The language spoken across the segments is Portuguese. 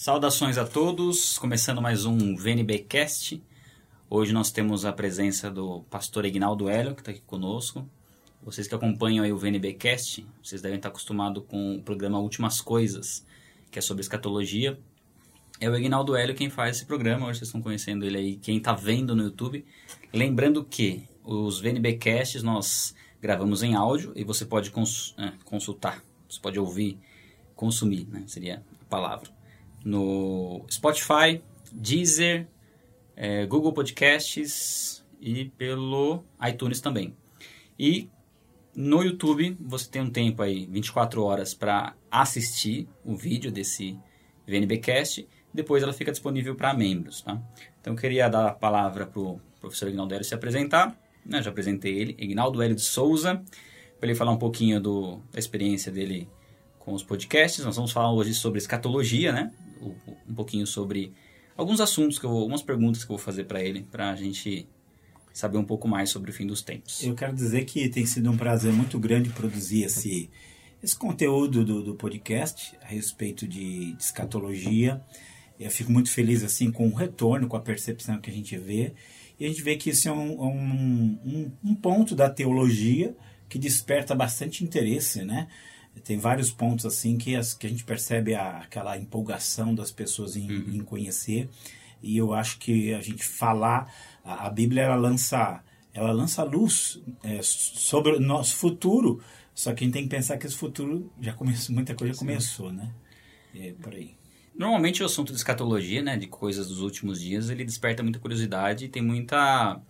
Saudações a todos, começando mais um VNBcast. Hoje nós temos a presença do pastor Ignaldo Hélio, que está aqui conosco. Vocês que acompanham aí o VNBcast, vocês devem estar acostumados com o programa Últimas Coisas, que é sobre escatologia. É o Ignaldo Hélio quem faz esse programa, hoje vocês estão conhecendo ele aí, quem está vendo no YouTube. Lembrando que os VNBcasts nós gravamos em áudio e você pode cons é, consultar, você pode ouvir, consumir, né, seria a palavra no Spotify, Deezer, é, Google Podcasts e pelo iTunes também. E no YouTube você tem um tempo aí, 24 horas, para assistir o vídeo desse VNBcast. Depois ela fica disponível para membros, tá? Então eu queria dar a palavra para o professor Ignaldo Hélio se apresentar. Né? Já apresentei ele, Ignaldo Hélio de Souza, para ele falar um pouquinho do, da experiência dele com os podcasts. Nós vamos falar hoje sobre escatologia, né? Um pouquinho sobre alguns assuntos, que eu, algumas perguntas que eu vou fazer para ele, para a gente saber um pouco mais sobre o fim dos tempos. Eu quero dizer que tem sido um prazer muito grande produzir esse, esse conteúdo do, do podcast a respeito de, de escatologia. Eu fico muito feliz assim com o retorno, com a percepção que a gente vê. E a gente vê que isso é um, um, um, um ponto da teologia que desperta bastante interesse, né? Tem vários pontos assim que, as, que a gente percebe a, aquela empolgação das pessoas em, uhum. em, conhecer. E eu acho que a gente falar a, a Bíblia ela lança ela lança luz é, sobre o nosso futuro. Só que a gente tem que pensar que esse futuro já começou muita coisa já começou né? É por aí. Normalmente o assunto de escatologia né de coisas dos últimos dias ele desperta muita curiosidade e tem muita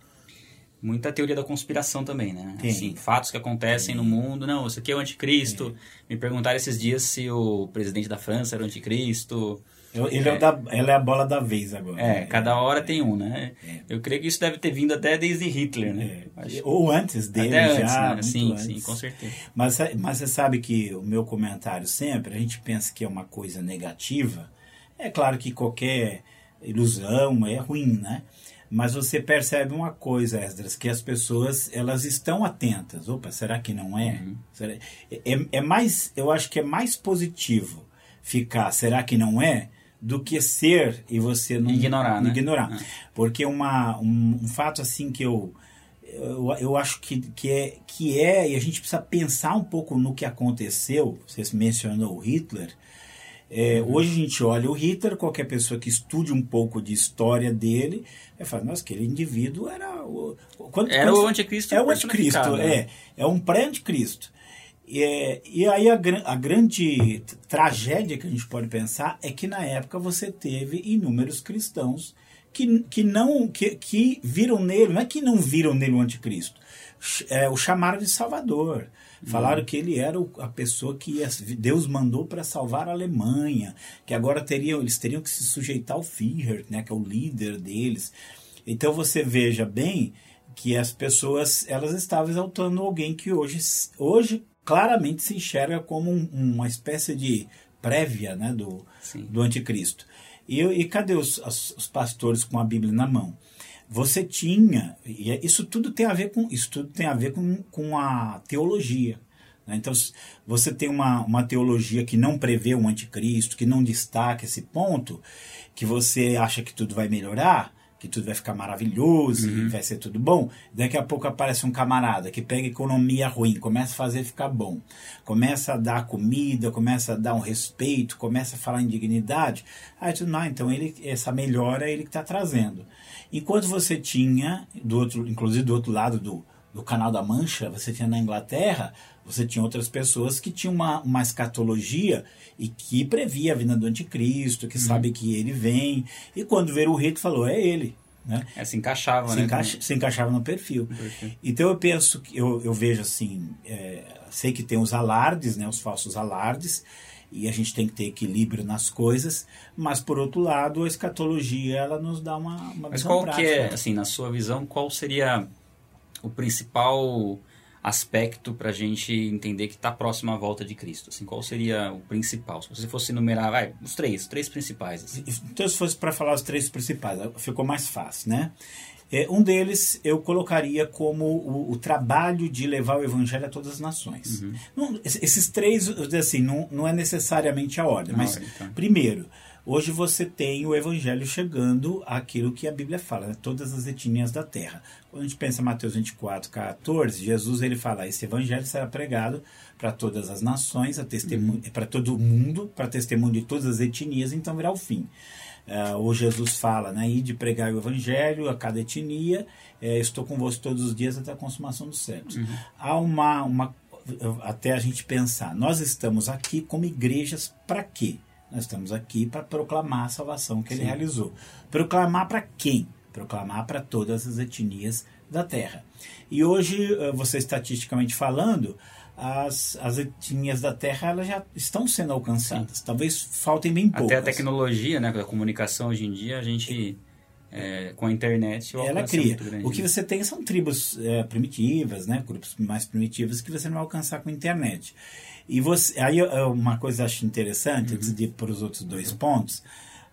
muita teoria da conspiração também, né? Tem. Assim, fatos que acontecem no mundo. Não, isso aqui é o anticristo. Me perguntaram esses dias se o presidente da França era o anticristo. Ele é, é, da, ela é a bola da vez agora. É, cada hora é, tem um, né? É. Eu creio que isso deve ter vindo até desde Hitler, né? É. Ou antes dele até já. Antes, né? Sim, antes. sim, com certeza. Mas, mas você sabe que o meu comentário sempre, a gente pensa que é uma coisa negativa. É claro que qualquer ilusão é ruim, né? Mas você percebe uma coisa, Esdras, que as pessoas elas estão atentas. Opa, será que não é? Uhum. é? É mais, eu acho que é mais positivo ficar, será que não é? Do que ser e você não ignorar, né? ignorar. Uhum. Porque uma, um, um, fato assim que eu, eu, eu acho que, que, é, que é, e a gente precisa pensar um pouco no que aconteceu. Você mencionou o Hitler. É, uhum. Hoje a gente olha o Hitler, qualquer pessoa que estude um pouco de história dele, vai falar, nossa, aquele indivíduo era o. Quando, era quando, o anticristo. É o anticristo, né? é. É um pré-anticristo. É, e aí a, a grande tragédia que a gente pode pensar é que na época você teve inúmeros cristãos que, que não que, que viram nele, não é que não viram nele o anticristo, é, o chamaram de Salvador. Falaram uhum. que ele era a pessoa que Deus mandou para salvar a Alemanha, que agora teriam, eles teriam que se sujeitar ao Führer, né, que é o líder deles. Então você veja bem que as pessoas elas estavam exaltando alguém que hoje, hoje claramente se enxerga como um, uma espécie de prévia né, do, do anticristo. E, e cadê os, os pastores com a Bíblia na mão? Você tinha, e é, isso tudo tem a ver com, isso tudo tem a ver com, com a teologia. Né? Então, você tem uma, uma teologia que não prevê um anticristo, que não destaca esse ponto, que você acha que tudo vai melhorar, que tudo vai ficar maravilhoso, uhum. vai ser tudo bom. Daqui a pouco aparece um camarada que pega economia ruim, começa a fazer ficar bom, começa a dar comida, começa a dar um respeito, começa a falar em dignidade. Aí tu, não, então ele, essa melhora é ele que está trazendo. Enquanto você tinha, do outro, inclusive do outro lado do, do Canal da Mancha, você tinha na Inglaterra, você tinha outras pessoas que tinham uma, uma escatologia e que previa a vinda do anticristo, que uhum. sabe que ele vem. E quando veio o rei, falou, é ele. Né? É, se encaixava, se né? Encaixa, se encaixava no perfil. perfil. Então eu penso, eu, eu vejo assim, é, sei que tem os alardes, né, os falsos alardes, e a gente tem que ter equilíbrio nas coisas, mas por outro lado a escatologia ela nos dá uma, uma mas qual prática. que é, assim, na sua visão, qual seria o principal aspecto para a gente entender que está próximo à volta de Cristo? Assim, qual seria o principal? Se você fosse enumerar, vai, os três, os três principais. Assim. Então, se fosse para falar os três principais, ficou mais fácil, né? É, um deles eu colocaria como o, o, trabalho de levar o evangelho a todas as nações. Uhum. Não, esses três, assim, não, não é necessariamente a ordem, mas, então. primeiro, hoje você tem o evangelho chegando àquilo que a Bíblia fala, né? todas as etnias da terra. Quando a gente pensa em Mateus 24, 14, Jesus ele fala: esse evangelho será pregado para todas as nações, uhum. para todo mundo, para testemunho de todas as etnias, então virá o fim. Uh, ou Jesus fala, né, de pregar o evangelho a cada etnia, é, estou com você todos os dias até a consumação dos séculos. Uhum. Há uma, uma, até a gente pensar, nós estamos aqui como igrejas para quê? Nós estamos aqui para proclamar a salvação que Sim. ele realizou. Proclamar para quem? Proclamar para todas as etnias da terra. E hoje, eh, você estatisticamente falando, as, as etnias da Terra elas já estão sendo alcançadas. Sim. Talvez faltem bem poucas. Até a tecnologia, né, a comunicação hoje em dia, a gente é, com a internet o ela cria. É o que você tem são tribos é, primitivas, né, grupos mais primitivos que você não vai alcançar com a internet. E você, aí uma coisa que eu acho interessante, uhum. antes de ir para os outros dois uhum. pontos,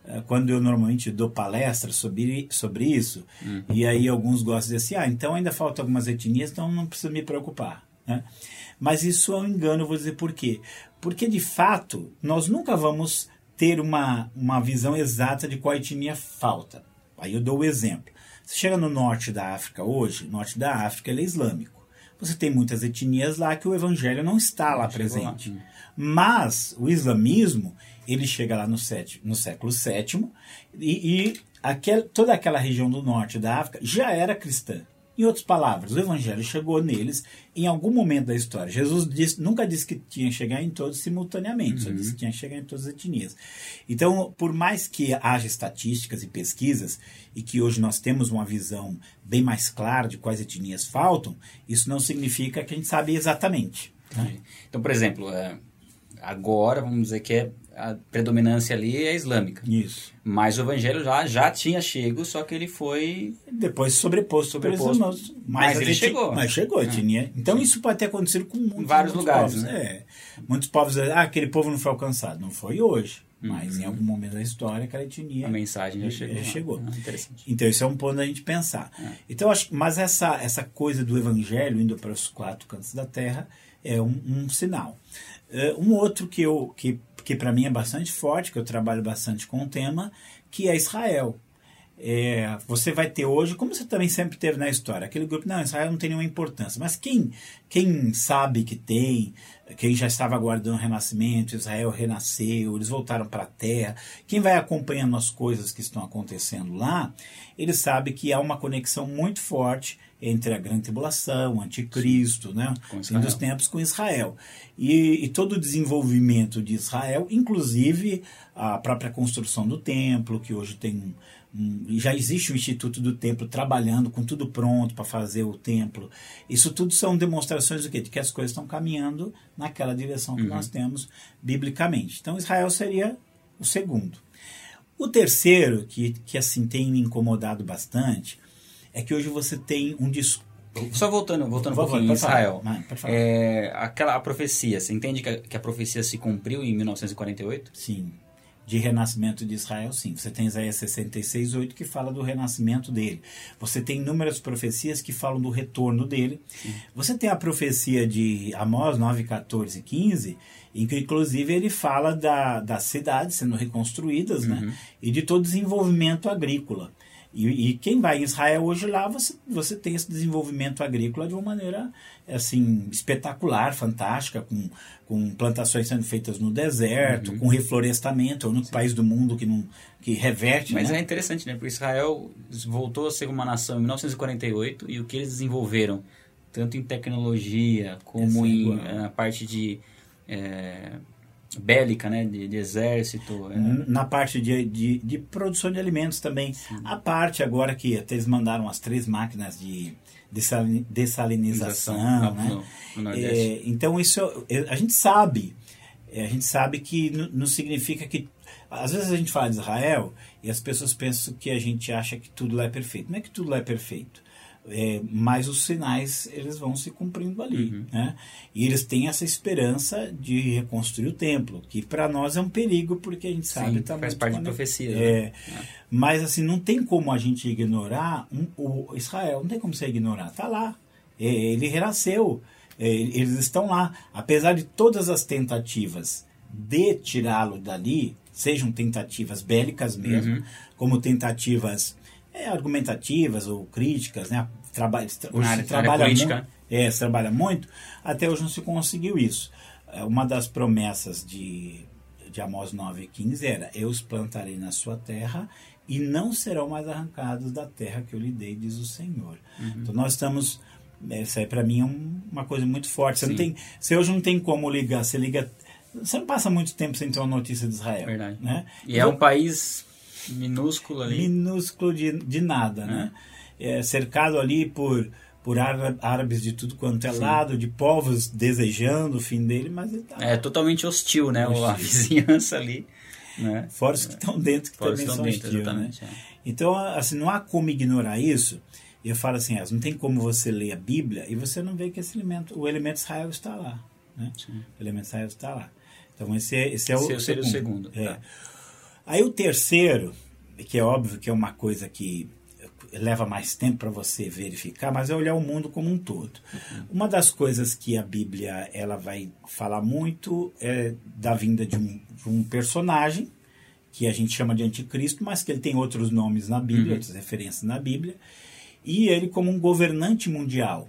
é, quando eu normalmente dou palestras sobre, sobre isso, uhum. e aí alguns gostam de dizer assim, ah, então ainda faltam algumas etnias, então não precisa me preocupar. Né? Mas isso é um engano, eu vou dizer por quê. Porque, de fato, nós nunca vamos ter uma, uma visão exata de qual etnia falta. Aí eu dou o exemplo. Você chega no norte da África hoje, o norte da África ele é islâmico. Você tem muitas etnias lá que o evangelho não está lá presente. Lá. Mas o islamismo, ele chega lá no, sétimo, no século VII e, e aquel, toda aquela região do norte da África já era cristã. Em outras palavras, o evangelho chegou neles em algum momento da história. Jesus disse, nunca disse que tinha que chegar em todos simultaneamente, uhum. só disse que tinha que chegar em todas as etnias. Então, por mais que haja estatísticas e pesquisas, e que hoje nós temos uma visão bem mais clara de quais etnias faltam, isso não significa que a gente sabe exatamente. Né? Então, por exemplo, é, agora, vamos dizer que é a predominância ali é islâmica. Isso. Mas o evangelho já, já tinha chego, só que ele foi... Depois sobreposto, sobreposto mas, mas ele chegou. Mas chegou, é. tinha. Então Sim. isso pode ter acontecido com muitos, em vários muitos lugares. Povos. Né? É. Muitos povos, ah, aquele povo não foi alcançado. Não foi hoje. Mas uhum. em algum momento da história, aquela etnia. A mensagem já chegou. Já chegou. Ah, então, isso é um ponto da gente pensar. É. Então, acho, mas essa, essa coisa do evangelho indo para os quatro cantos da terra é um, um sinal. Uh, um outro que, eu, que, que para mim é bastante forte, que eu trabalho bastante com o tema, que é Israel. É, você vai ter hoje, como você também sempre teve na história, aquele grupo, não, Israel não tem nenhuma importância, mas quem, quem sabe que tem, quem já estava aguardando o renascimento, Israel renasceu, eles voltaram para a terra, quem vai acompanhando as coisas que estão acontecendo lá, ele sabe que há uma conexão muito forte entre a grande tribulação, o anticristo, né, fim dos tempos com Israel. E, e, todo o desenvolvimento de Israel, inclusive a própria construção do templo, que hoje tem já existe o Instituto do Templo trabalhando com tudo pronto para fazer o templo. Isso tudo são demonstrações do quê? De que as coisas estão caminhando naquela direção que uhum. nós temos biblicamente. Então Israel seria o segundo. O terceiro, que, que assim tem me incomodado bastante, é que hoje você tem um discurso só voltando, voltando um pouquinho Israel. É, aquela a profecia, você entende que a, que a profecia se cumpriu em 1948? Sim de renascimento de Israel, sim. Você tem Isaías 66, 8 que fala do renascimento dele. Você tem inúmeras profecias que falam do retorno dele. Sim. Você tem a profecia de Amós 9, 14 e 15, em que inclusive ele fala da, das cidades sendo reconstruídas né? uhum. né? e de todo desenvolvimento agrícola. E, e, quem vai em Israel hoje lá, você, você tem esse desenvolvimento agrícola de uma maneira assim espetacular, fantástica, com, com plantações sendo feitas no deserto, uhum. com reflorestamento, é o único Sim. país do mundo que não que reverte. Mas né? é interessante, né? Porque Israel voltou a ser uma nação em 1948 e o que eles desenvolveram, tanto em tecnologia como em na parte de é, bélica, né, de, de exército. É. Na parte de, de, de, produção de alimentos também. Sim. A parte agora que até eles mandaram as três máquinas de dessalinização, né? No, no é, então isso é, a gente sabe, é, a gente sabe que não significa que às vezes a gente fala de Israel e as pessoas pensam que a gente acha que tudo lá é perfeito. Não é que tudo lá é perfeito é, mas os sinais eles vão se cumprindo ali, uhum. né? E eles têm essa esperança de reconstruir o templo, que para nós é um perigo porque a gente sabe tá faz parte da profecia. É, né? Mas assim não tem como a gente ignorar um, o Israel, não tem como você ignorar, tá lá, é, ele renasceu, é, eles estão lá, apesar de todas as tentativas de tirá-lo dali, sejam tentativas bélicas mesmo, Uhum. como tentativas é, argumentativas ou críticas, né? Trabalha, hoje área- trabalha política. muito, é, se trabalha muito, até hoje não se conseguiu isso. É, Uma das promessas de, de Amós 9,15 era: Eu os plantarei na sua terra e não serão mais arrancados da terra que eu lhe dei, diz o Senhor. Uhum. Então nós estamos. Isso aí para mim é um- uma coisa muito forte. Você, não tem, você hoje não tem como ligar. Você liga. Você não passa muito tempo sem ter uma notícia de Israel. Verdade. Né? E é um país minúsculo ali. minúsculo de, de nada, né? É, cercado ali por, por ára- árabes de tudo quanto é lado, de povos desejando o fim dele, mas ele tá É totalmente hostil, né? A Hostil. vizinhança ali. Né? fora os que estão dentro que Fora também são estão dentro, hostil, né? é. Então, assim, não há como ignorar isso. Eu falo assim, ah, não tem como você ler a Bíblia e você não vê que esse elemento, o elemento Israel está lá, né? O elemento Israel está lá. Então, esse é, esse é o Esse seria o segundo, É. tá. Aí o terceiro, que é óbvio que é uma coisa que leva mais tempo para você verificar, mas é olhar o mundo como um todo. Uma das coisas que a Bíblia ela vai falar muito é da vinda de um, de um personagem que a gente chama de anticristo, mas que ele tem outros nomes na Bíblia, outras referências na Bíblia, e ele como um governante mundial.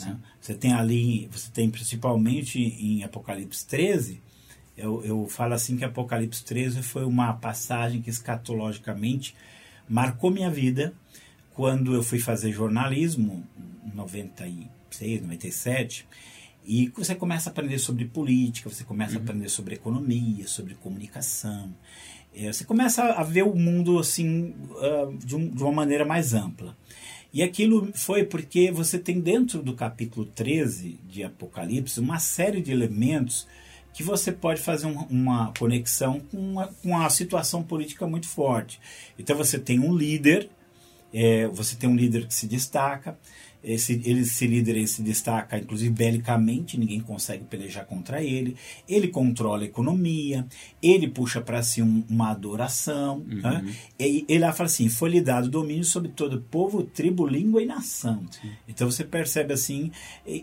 né? Você tem ali, você tem principalmente em Apocalipse 13, eu, eu falo assim que Apocalipse 13 foi uma passagem que escatologicamente marcou minha vida quando eu fui fazer jornalismo em 96, 97, e você começa a aprender sobre política, você começa a aprender sobre economia, sobre comunicação. É, você começa a ver o mundo assim ah, de, de uma maneira mais ampla. E aquilo foi porque você tem dentro do capítulo 13 de Apocalipse uma série de elementos que você pode fazer um- uma conexão com a, com a situação política muito forte. Então você tem um líder, é, você tem um líder que se destaca, esse, ele, esse líder ele se destaca, inclusive belicamente, ninguém consegue pelejar contra ele. Ele controla a economia, ele puxa para si um- uma adoração. né? E ele fala assim: foi lhe dado domínio sobre todo povo, tribo, língua e nação. Então você percebe assim,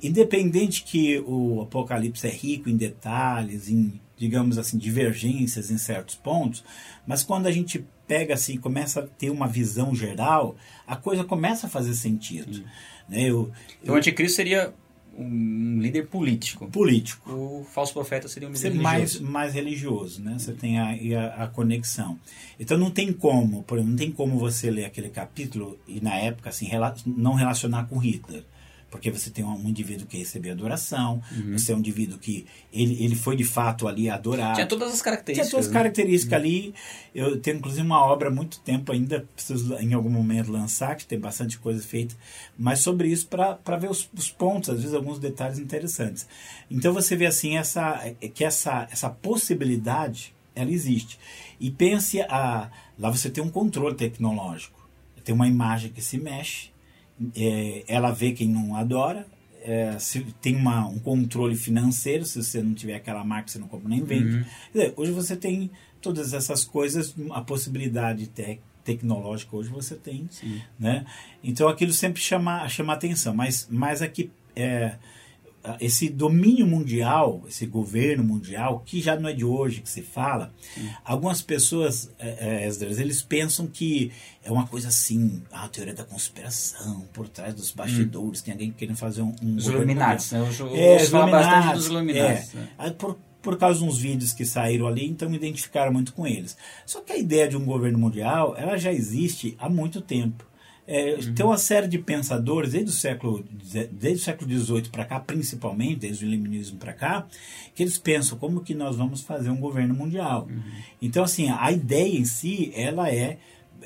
independente que o Apocalipse é rico em detalhes, em digamos assim, divergências em certos pontos, mas quando a gente pega assim começa a ter uma visão geral, a coisa começa a fazer sentido. Né? Eu, Então o anticristo seria um líder político. político. O falso profeta seria um líder ser religioso. mais, mais religioso, né? Você tem aí a, a conexão. Então não tem como, por exemplo, não tem como você ler aquele capítulo e na época assim não relacionar com Hitler. Porque você tem um, indivíduo que recebeu adoração, você é um indivíduo que ele, ele foi de fato ali adorado. Tinha todas as Tinha características. todas as né? características ali. Eu tenho inclusive uma obra há muito tempo ainda, preciso em algum momento lançar, que tem bastante coisa feita, mas sobre isso para ver os, os pontos, às vezes alguns detalhes interessantes. Então você vê assim essa, que essa, essa possibilidade ela existe. E pense, a, lá você tem um controle tecnológico. Tem uma imagem que se mexe, é, ela vê quem não adora, é, se tem uma, um controle financeiro, se você não tiver aquela marca, você não compra nem vende. Quer dizer, hoje você tem todas essas coisas, a possibilidade tec- tecnológica hoje você tem. Né? Então aquilo sempre chama, chama atenção, mas, mas aqui é, esse domínio mundial, esse governo mundial, que já não é de hoje que se fala, algumas pessoas, é, é, Esdras, eles pensam que é uma coisa assim, a teoria da conspiração, por trás dos bastidores, tem alguém querendo fazer um, um Os Illuminatis, né? Eu, eu É, bastante dos Illuminatis. é. né? Por, por causa de uns vídeos que saíram ali, então me identificaram muito com eles. Só que a ideia de um governo mundial, ela já existe há muito tempo. É, Tem uma série de pensadores, desde o século desde o século XVIII para cá, principalmente, desde o iluminismo para cá, que eles pensam como que nós vamos fazer um governo mundial. Então, assim, a ideia em si, ela é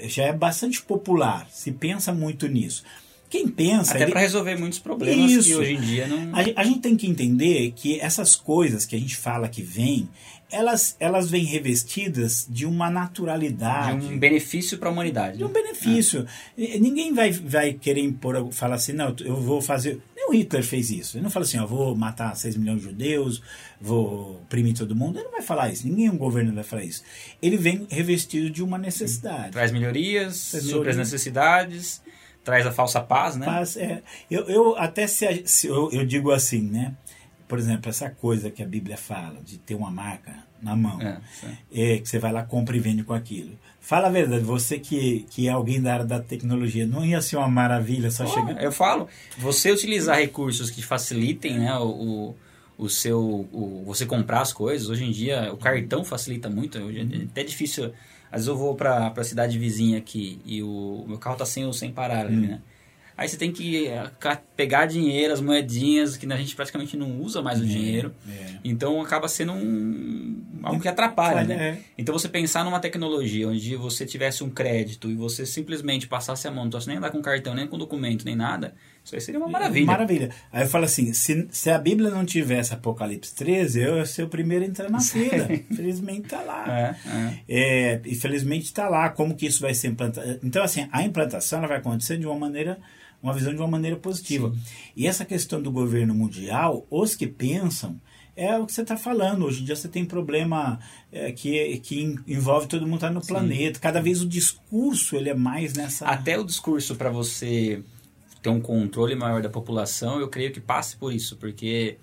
já é bastante popular, se pensa muito nisso. Quem pensa... Até ele- para resolver muitos problemas que Isso. hoje em dia não. a, a gente tem que entender que essas coisas que a gente fala que vêm, elas, elas vêm revestidas de uma De naturalidade, um benefício para a humanidade. de um né? benefício. E- Ninguém vai, vai querer impor, falar assim, não, eu vou fazer. Nem o Hitler fez isso. Ele não fala assim, eu vou matar 6 milhões de judeus, vou oprimir todo mundo. Ele não vai falar isso. Ninguém um governo vai falar isso. Ele vem revestido de uma necessidade. Traz melhorias, Traz supre as melhorias. necessidades, traz a falsa paz, né? Paz, é, eu, eu até se, se eu, eu digo assim, né? Por exemplo, essa coisa que a Bíblia fala de ter uma marca na mão. É, É, que você vai lá, compra e vende com aquilo. Fala a verdade, você que, que é alguém da área da tecnologia, não ia ser uma maravilha só Ah, chegar. Eu falo, você utilizar recursos que facilitem né, o, o seu. O, você comprar as coisas. Hoje em dia, o cartão facilita muito. Hoje é até difícil. Às vezes eu vou para a cidade vizinha aqui e o meu carro tá sem, o- sem parar ali, né? Aí você tem que eh, pegar dinheiro, as moedinhas, que a gente praticamente não usa mais o dinheiro. é. Então acaba sendo um, algo que atrapalha, Olha, né? é. Então você pensar numa tecnologia onde você tivesse um crédito e você simplesmente passasse a mão, não nem andar com cartão, nem com documento, nem nada, isso aí seria uma maravilha. Maravilha. Aí eu falo assim, se, se a Bíblia não tivesse Apocalipse 13, eu ia ser o primeiro a entrar na fila. Infelizmente tá lá. É, é. É, infelizmente está lá como que isso vai ser implantado. Então, assim, a implantação ela vai acontecer de uma maneira, uma visão de uma maneira positiva. E essa questão do governo mundial, os que pensam, é o que você está falando. Hoje em dia você tem problema é, que, que en- envolve todo mundo estar no planeta. Cada vez o discurso ele é mais nessa. Até o discurso para você ter um controle maior da população, eu creio que passe por isso, porque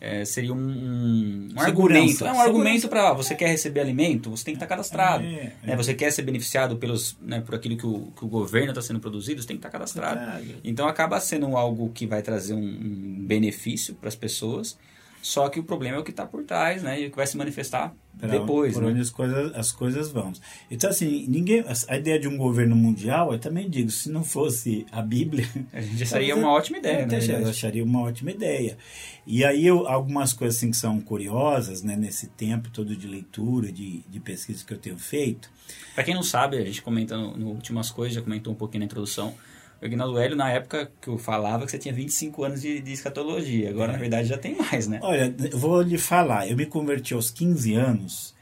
é, seria um, um, um argumento. É um argumento para você quer receber alimento, você tem que estar cadastrado. É, é. né? Você quer ser beneficiado pelos, né, por aquilo que o, que o governo está sendo produzido, você tem que estar cadastrado. Verdade. Então acaba sendo algo que vai trazer um, um benefício para as pessoas, só que o problema é o que está por trás, né? E o que vai se manifestar Pra- depois. por né? onde as coisas, as coisas vão. Então, assim, ninguém. A ideia de um governo mundial, eu também digo, se não fosse a Bíblia. A gente seria uma ótima ideia, né? Eu acharia uma ótima ideia. E aí, eu, algumas coisas assim, que são curiosas, né, nesse tempo todo de leitura, de, de pesquisa que eu tenho feito. Pra quem não sabe, a gente comenta no, no Últimas Coisas, já comentou um pouquinho na introdução. O Aguinaldo Hélio, na época que eu falava que você tinha 25 anos de, de escatologia. Agora, na verdade, já tem mais, né? Olha, eu vou lhe falar, eu me converti aos 15 anos.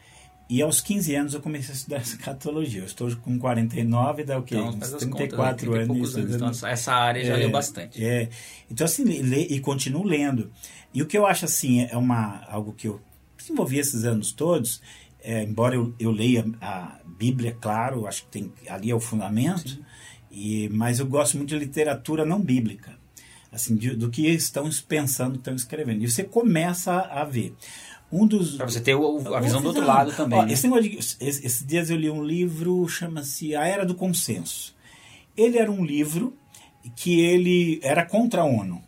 E aos 15 anos eu comecei a estudar escatologia. Eu estou com 49, dá o quê? Então, Uns faz as 34 contas? 30 anos. anos. Então, essa área já É, leu bastante. É. Então, assim, lê, e continuo lendo. E o que eu acho, assim, é uma, algo que eu desenvolvi esses anos todos, é, embora eu, eu leia a Bíblia, claro, acho que tem, ali é o fundamento, e, mas eu gosto muito de literatura não bíblica. Assim, de- do que estão pensando, estão escrevendo. E você começa a ver. Um dos, Pra você ter o- a visão do outro lado também. Ó, né? esse de- esse- esses dias eu li um livro, chama-se A Era do Consenso. Ele era um livro que ele era contra a ONU.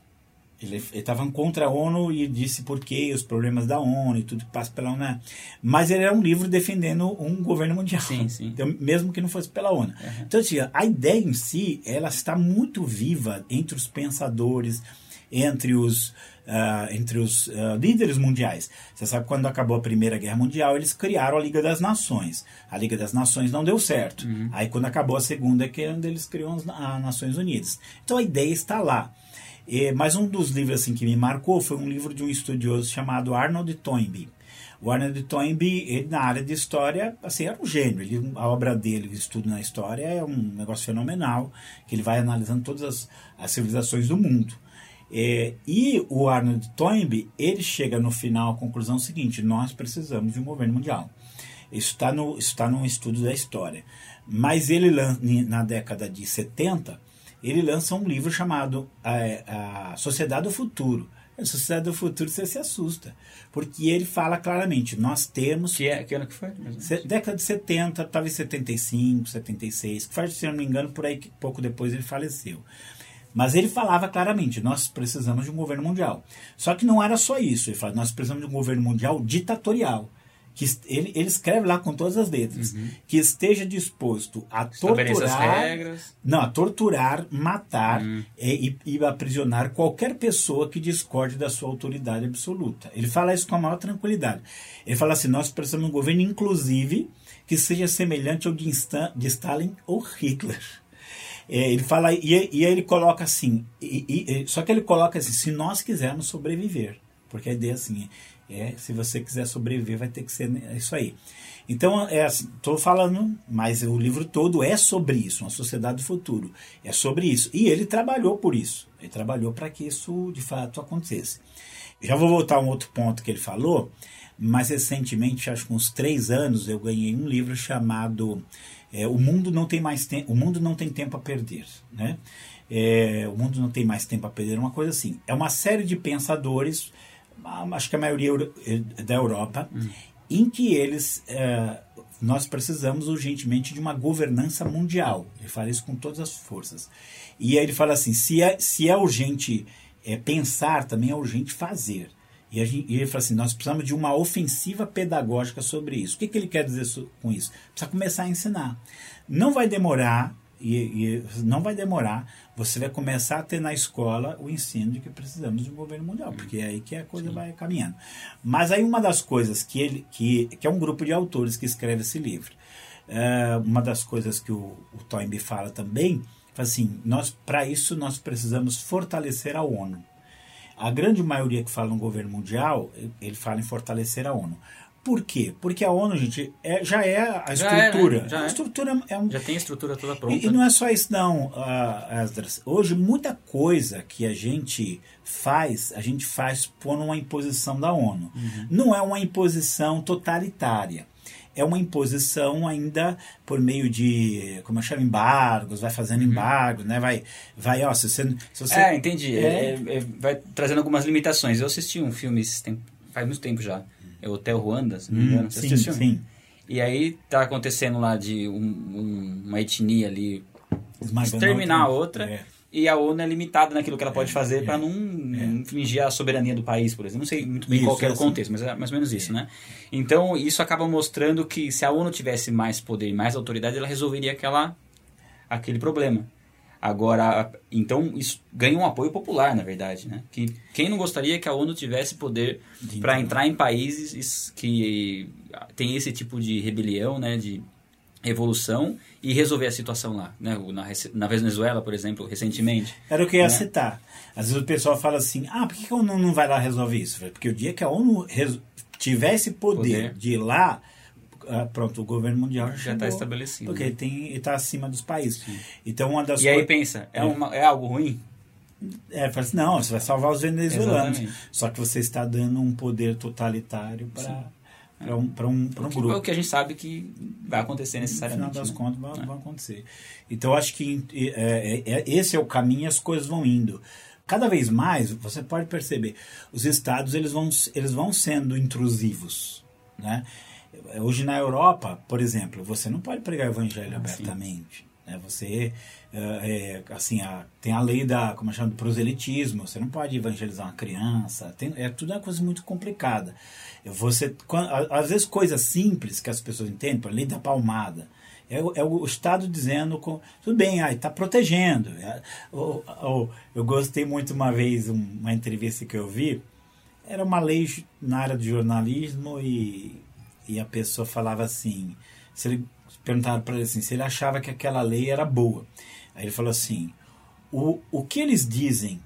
Ele estava contra a ONU e disse por que os problemas da ONU e tudo que passa pela ONU. Mas ele era um livro defendendo um governo mundial. Sim, sim. Então, mesmo que não fosse pela ONU. Então, assim, a ideia em si, ela está muito viva entre os pensadores, entre os, ah, entre os ah, líderes mundiais. Você sabe, quando acabou a Primeira Guerra Mundial, eles criaram a Liga das Nações. A Liga das Nações não deu certo. Aí, quando acabou a Segunda, é que é onde eles criam as Nações Unidas. Então, a ideia está lá. E, mas um dos livros assim que me marcou foi um livro de um estudioso chamado Arnold Toynbee. O Arnold Toynbee, ele, na área de história, assim, era um gênio. Ele, a obra dele, o estudo na história, é um negócio fenomenal, que ele vai analisando todas as, as civilizações do mundo. É, e o Arnold Toynbee, ele chega no final à conclusão seguinte, nós precisamos de um governo mundial. Isso está no, isso tá no estudo da história. Mas ele, na década de 70, ele lança um livro chamado é, A Sociedade do Futuro. A Sociedade do Futuro você se assusta, porque ele fala claramente, nós temos Que, é, que ano que foi? se- década de 70, talvez 75, 76, que faz, se eu não me engano, por aí pouco depois ele faleceu. Mas ele falava claramente, nós precisamos de um governo mundial. Só que não era só isso, ele fala, nós precisamos de um governo mundial ditatorial. Que ele, ele escreve lá com todas as letras, que esteja disposto a torturar, não, a torturar, matar Hum. e, e, aprisionar qualquer pessoa que discorde da sua autoridade absoluta. Ele fala isso com a maior tranquilidade. Ele fala assim: nós precisamos de um governo, inclusive, que seja semelhante ao de, Instan- de Stalin ou Hitler. É, ele fala, e, e aí ele coloca assim, e- e- só que ele coloca assim: se nós quisermos sobreviver, porque a ideia é assim, é, se você quiser sobreviver, vai ter que ser isso aí. Então, estou falando, mas o livro todo é sobre isso, uma sociedade do futuro. É sobre isso. E ele trabalhou por isso. Ele trabalhou para que isso, de fato, acontecesse. Já vou voltar a um outro ponto que ele falou, mas recentemente, acho que uns três anos, eu ganhei um livro chamado é, O Mundo Não Tem Mais O Mundo Não Tem Tempo a Perder. Né? É, o Mundo Não Tem Mais Tempo a Perder, uma coisa assim. É uma série de pensadores, acho que a maioria da Europa, em que eles é, nós precisamos urgentemente de uma governança mundial. Ele fala isso com todas as forças. E aí ele fala assim: se é, se é urgente é, pensar, também é urgente fazer. E, gente, e, ele fala assim: nós precisamos de uma ofensiva pedagógica sobre isso. O que, que ele quer dizer com isso? Precisa começar a ensinar. Não vai demorar, e, e, não vai demorar, você vai começar a ter na escola o ensino de que precisamos de um governo mundial, porque é aí que a coisa Sim. vai caminhando. Mas aí uma das coisas que ele, que, que é um grupo de autores que escreve esse livro, é, uma das coisas que o, o Toynbee fala também, assim, nós para isso nós precisamos fortalecer a ONU. A grande maioria que fala no governo mundial, ele fala em fortalecer a ONU. Por quê? Porque a ONU, gente, é, já é a estrutura. Já é, né? já a estrutura é um... Já tem a estrutura toda pronta. E, e não é só isso, não, uh, Hoje, muita coisa que a gente faz, a gente faz por uma imposição da ONU. Uhum. Não é uma imposição totalitária é uma imposição ainda por meio de, como eu chamo, embargos, vai fazendo uhum. embargos, né? Vai, vai, ó, se você... Se você é, entendi. É... É, é, vai trazendo algumas limitações. Eu assisti um filme faz muito tempo já, é Hotel Ruanda, se não me hum, engano. Você sim, sim. E aí tá acontecendo lá de um, um, uma etnia ali exterminar a outra. É. E a ONU é limitada naquilo que ela pode é, fazer é, para não, é. infringir a soberania do país, por exemplo. Não sei muito bem isso, qual é o contexto, mas é mais ou menos isso, né? Então, isso acaba mostrando que se a ONU tivesse mais poder e mais autoridade, ela resolveria aquela, aquele problema. Agora, então, isso ganha um apoio popular, na verdade, né? Que quem não gostaria que a ONU tivesse poder para entrar em países que tem esse tipo de rebelião, né? De revolução e resolver a situação lá, né? Na, na Venezuela, por exemplo, recentemente. Era o que eu ia né? citar. Às vezes o pessoal fala assim, ah, por que a ONU não vai lá resolver isso? Porque o dia que a ONU tivesse poder, poder. de ir lá, ah, pronto, o governo mundial já está estabelecido. Porque né? tem está acima dos países. Sim. Então uma das e aí pensa, é, é. Uma, é algo ruim? É, fala assim, não, você vai salvar os venezuelanos. Exatamente. Só que você está dando um poder totalitário para para um, pra um, pra um grupo. É o que a gente sabe que vai acontecer necessariamente. No final das né? contas, vai, é. vai, acontecer. Então, acho que é, é, é, esse é o caminho e as coisas vão indo. Cada vez mais, você pode perceber, os estados eles vão, eles vão sendo intrusivos. Né? Hoje na Europa, por exemplo, você não pode pregar o evangelho ah, abertamente. Né? Você, é, assim, a, tem a lei da, como chama, do proselitismo, você não pode evangelizar uma criança, tem, é tudo uma coisa muito complicada. Você, às vezes coisas simples que as pessoas entendem, por lei da palmada, é, é, o Estado dizendo, com, tudo bem, está protegendo. É, eu gostei muito uma vez, uma entrevista que eu vi, era uma lei na área do jornalismo e, e a pessoa falava assim, se ele perguntaram para ele assim, se ele achava que aquela lei era boa. Aí ele falou assim, o, o que eles dizem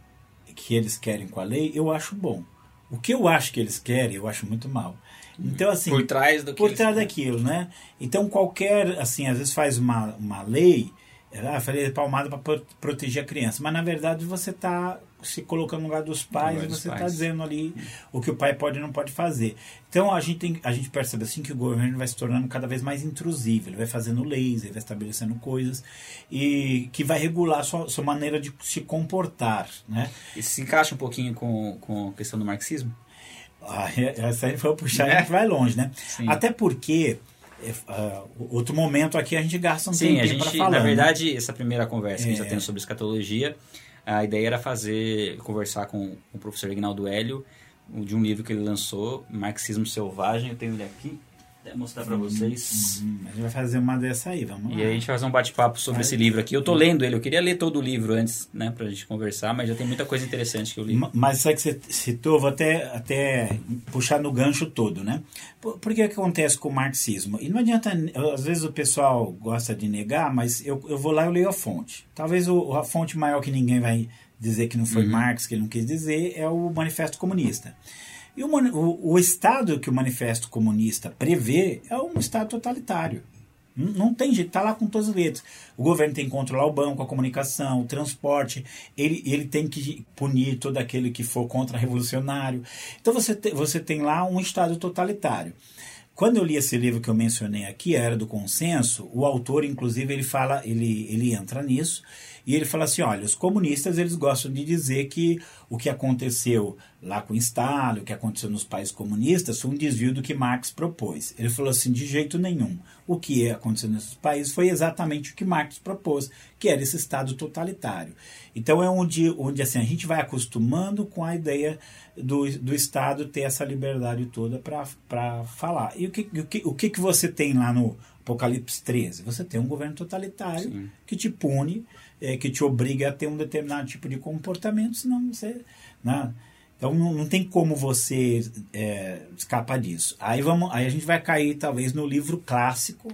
que eles querem com a lei, eu acho bom. O que eu acho que eros querem, eu acho muito mal. Então, assim. Por trás do que Por trás daquilo, né? Então, qualquer. Assim, às vezes faz uma, uma lei. Ah, falei palmada para proteger a criança. Mas, na verdade, você está se colocando no lugar dos pais e você está dizendo ali o que o pai pode e não pode fazer. Então a gente, tem, a gente percebe assim que o governo vai se tornando cada vez mais intrusivo, ele vai fazendo leis, ele vai estabelecendo coisas e que vai regular a sua, sua maneira de se comportar. Né? Isso se encaixa um pouquinho com, com a questão do marxismo? Ah, essa aí foi puxar, é. a gente vai longe, né? Sim. Até porque Uh, outro momento aqui a gente gasta um Sim, tempo para falar. Na né? verdade, essa primeira conversa que a gente está é. tendo sobre escatologia, a ideia era fazer, conversar com, com o professor Ignaldo Hélio, de um livro que ele lançou, Marxismo Selvagem, eu tenho ele aqui, Vou mostrar para vocês. Uhum, a gente vai fazer uma dessa aí, vamos lá. E aí a gente vai fazer um bate-papo sobre esse livro aqui. Eu tô lendo ele, eu queria ler todo o livro antes, né, pra gente conversar, mas já tem muita coisa interessante que eu li. Mas isso que você citou, vou até, até puxar no gancho todo, né? Por, por que, acontece com o marxismo? E não adianta, às vezes o pessoal gosta de negar, mas eu, eu vou lá e leio a fonte. Talvez o, a fonte maior que ninguém vai dizer que não foi uhum. Marx, que ele não quis dizer, é o Manifesto Comunista. E o, o, Estado que o Manifesto Comunista prevê é um Estado totalitário. Não, não tem jeito, está lá com todas as letras. O governo tem que controlar o banco, a comunicação, o transporte, ele, ele tem que punir todo aquele que for contra-revolucionário. Então você, te, você tem lá um Estado totalitário. quando eu li esse livro que eu mencionei aqui, a Era do Consenso, o autor, inclusive, ele fala, ele, ele entra nisso e ele fala assim, olha, os comunistas eles gostam de dizer que o que aconteceu lá com Stalin, o que aconteceu nos países comunistas, foi um desvio do que Marx propôs. Ele falou assim, de jeito nenhum. O que aconteceu nesses países foi exatamente o que Marx propôs, que era esse Estado totalitário. Então é onde, onde assim, a gente vai acostumando com a ideia do, do Estado ter essa liberdade toda para falar. E o que, o, que, o que, que você tem lá no Apocalipse 13? Você tem um governo totalitário Sim. que te pune é, que te obriga a ter um determinado tipo de comportamento, senão você. Né? Então não, não tem como você é, escapar disso. Aí, vamos, aí a gente vai cair talvez no livro clássico,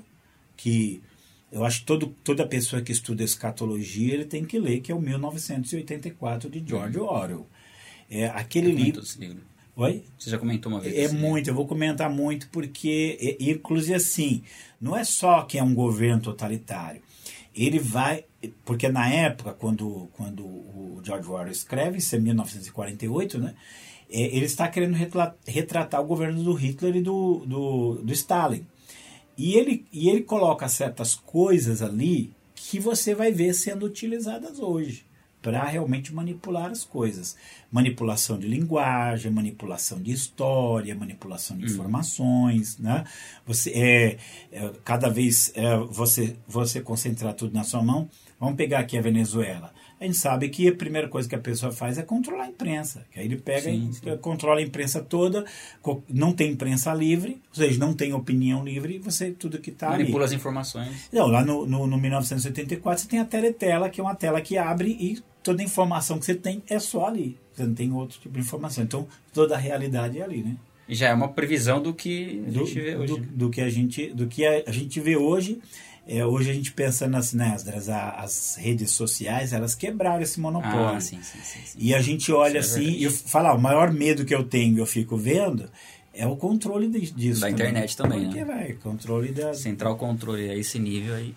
que eu acho que todo, toda pessoa que estuda escatologia ele tem que ler, que é o 1984 de George Orwell. É, aquele livro. livro. Oi? Você já comentou uma vez? É muito, eu vou comentar muito porque, inclusive assim, não é só que é um governo totalitário ele vai. Porque na época, quando, quando o George Orwell escreve, isso é 1948, né? É, ele está querendo retratar o governo do Hitler e do, do, do Stalin. E ele, e ele coloca certas coisas ali que você vai ver sendo utilizadas hoje para realmente manipular as coisas. Manipulação de linguagem, manipulação de história, manipulação de hum. informações, né? Você é, é cada vez é, você você concentrar tudo na sua mão. Vamos pegar aqui a Venezuela. A gente sabe que a primeira coisa que a pessoa faz é controlar a imprensa. Que aí ele pega sim, e sim. controla a imprensa toda, não tem imprensa livre, ou seja, não tem opinião livre, você tudo que está ali. Manipula as informações. Não, lá no, no, no 1984 você tem a teletela, que é uma tela que abre e toda a informação que você tem é só ali. Você não tem outro tipo de informação. Então, toda a realidade é ali, né? E já é uma previsão do que a do, gente vê hoje. Do, do, que a gente, do que a, a gente vê hoje. É, hoje a gente pensa nas, nas as, as redes sociais, elas quebraram esse monopólio. Ah, sim, sim, sim, E a gente olha Isso é assim é e fala, ah, o maior medo que eu tenho, eu fico vendo, é o controle disso. Da também. internet também, Porque, né? vai, controle da... Central controle, a esse nível aí.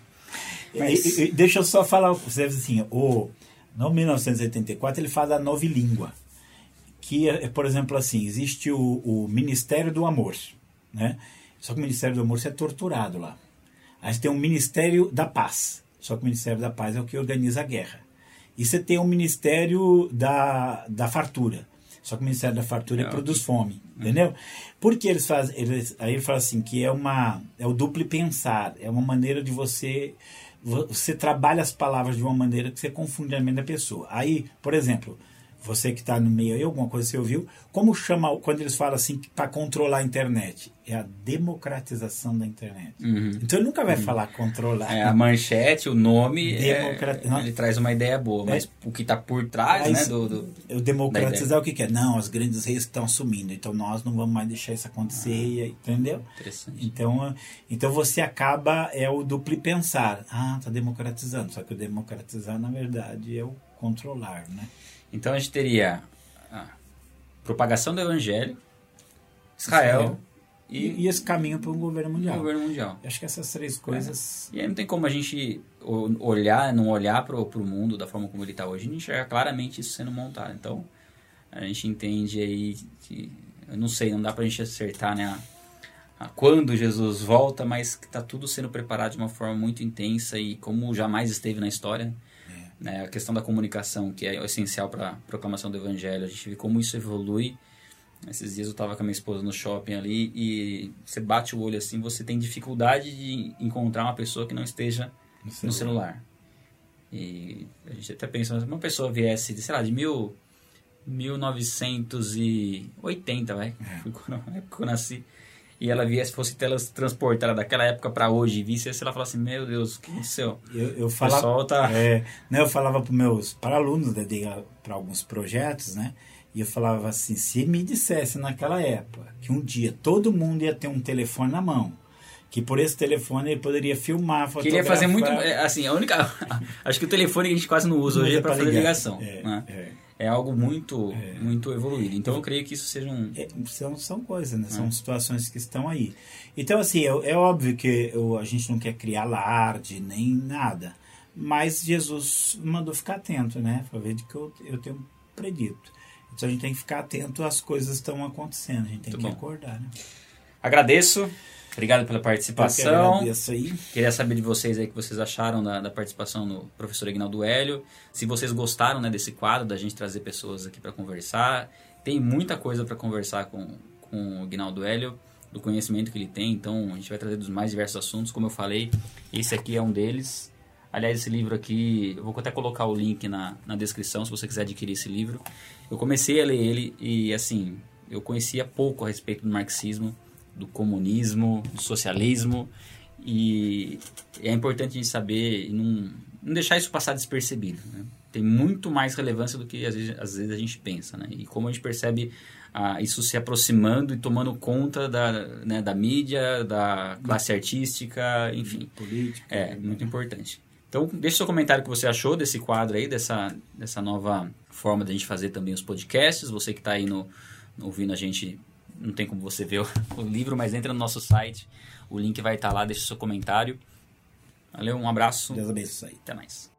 Mas... E, e, deixa eu só falar, você assim, o no 1984 ele fala da nova língua, que é, por exemplo, assim, existe o, o Ministério do Amor, né? Só que o Ministério do Amor você é torturado lá. Aí você tem o Ministério da Paz, só que o Ministério da Paz é o que organiza a guerra. E você tem o Ministério da, da Fartura, só que o Ministério da Fartura é, produz fome, entendeu? Porque eles fazem, eles, aí ele fala assim que é uma é o duplo pensar, é uma maneira de você você trabalha as palavras de uma maneira que você confunde a mente da pessoa. Aí, por exemplo, você que está no meio aí, alguma coisa você ouviu, como chama quando eles falam assim para controlar a internet? É a democratização da internet. Uhum. Então ele nunca vai uhum. falar controlar. É, a manchete, o nome, Democrat... é, ele traz uma ideia boa, mas é. o que está por trás, né, do, do o democratizar o que, que é? Não, as grandes reis estão assumindo, então nós não vamos mais deixar isso acontecer, ah, entendeu? Interessante. Então, então você acaba é o duplo pensar. Ah, está democratizando, só que o democratizar na verdade é o controlar, né? Então a gente teria a propagação do evangelho, Israel, Israel. E, e, esse caminho para um governo mundial. Um governo mundial. Eu acho que essas três coisas. É. E aí não tem como a gente olhar, não olhar para o mundo da forma como ele está hoje, a gente enxerga claramente isso sendo montado. Então, a gente entende aí que. Eu não sei, não dá para a gente acertar né, a, a quando Jesus volta, mas que está tudo sendo preparado de uma forma muito intensa e como jamais esteve na história. Né? A questão da comunicação, que é essencial para a proclamação do evangelho. A gente vê como isso evolui. Esses dias eu estava com a minha esposa no shopping ali e você bate o olho assim, você tem dificuldade de encontrar uma pessoa que não esteja no celular. No celular. E a gente até pensa, se uma pessoa viesse, sei lá, de mil, 1980, vai, é. quando eu nasci, e ela viesse, fosse transportada daquela época para hoje, e visse, ela falasse assim, meu Deus, o que aconteceu? Eu, eu falava, tá... é, né, eu falava para meus para alunos, né, para alguns projetos, né, e eu falava assim, se me dissesse naquela época que um dia todo mundo ia ter um telefone na mão, que por esse telefone ele poderia filmar, fotografar... Queria fazer muito, é, assim, a única... acho que o telefone que a gente quase não usa hoje é para fazer ligação. É, né? é é algo muito é. muito evoluído. Então eu creio que isso seja um é, são são coisas, né? São é. situações que estão aí. Então assim é, é óbvio que eu, a gente não quer criar alarde nem nada, mas Jesus mandou ficar atento, né? Para ver de que eu, eu tenho predito. Então a gente tem que ficar atento às coisas que estão acontecendo. A gente tem muito que bom. acordar, né? Agradeço. Obrigado pela participação. agradeço aí. Queria saber de vocês aí o que vocês acharam da, da participação do professor Aguinaldo Hélio. Se vocês gostaram né, desse quadro, da gente trazer pessoas aqui para conversar. Tem muita coisa para conversar com, com o Aguinaldo Hélio, do conhecimento que ele tem. Então, a gente vai trazer dos mais diversos assuntos. Como eu falei, esse aqui é um deles. Aliás, esse livro aqui, eu vou até colocar o link na, na descrição se você quiser adquirir esse livro. Eu comecei a ler ele e, assim, eu conhecia pouco a respeito do marxismo, do comunismo, do socialismo. E é importante a gente saber e não, não deixar isso passar despercebido. Né? Tem muito mais relevância do que às vezes, às vezes a gente pensa. Né? E como a gente percebe ah, isso se aproximando e tomando conta da, né, da mídia, da classe artística, enfim. Política. É, muito importante. Então, deixe seu comentário o que você achou desse quadro aí, dessa, dessa nova forma da gente fazer também os podcasts. Você que está aí no, no- ouvindo a gente, não tem como você ver o, o livro, mas entra no nosso site. O link vai estar lá, deixe seu comentário. Valeu, um abraço. Deus abençoe. Até mais.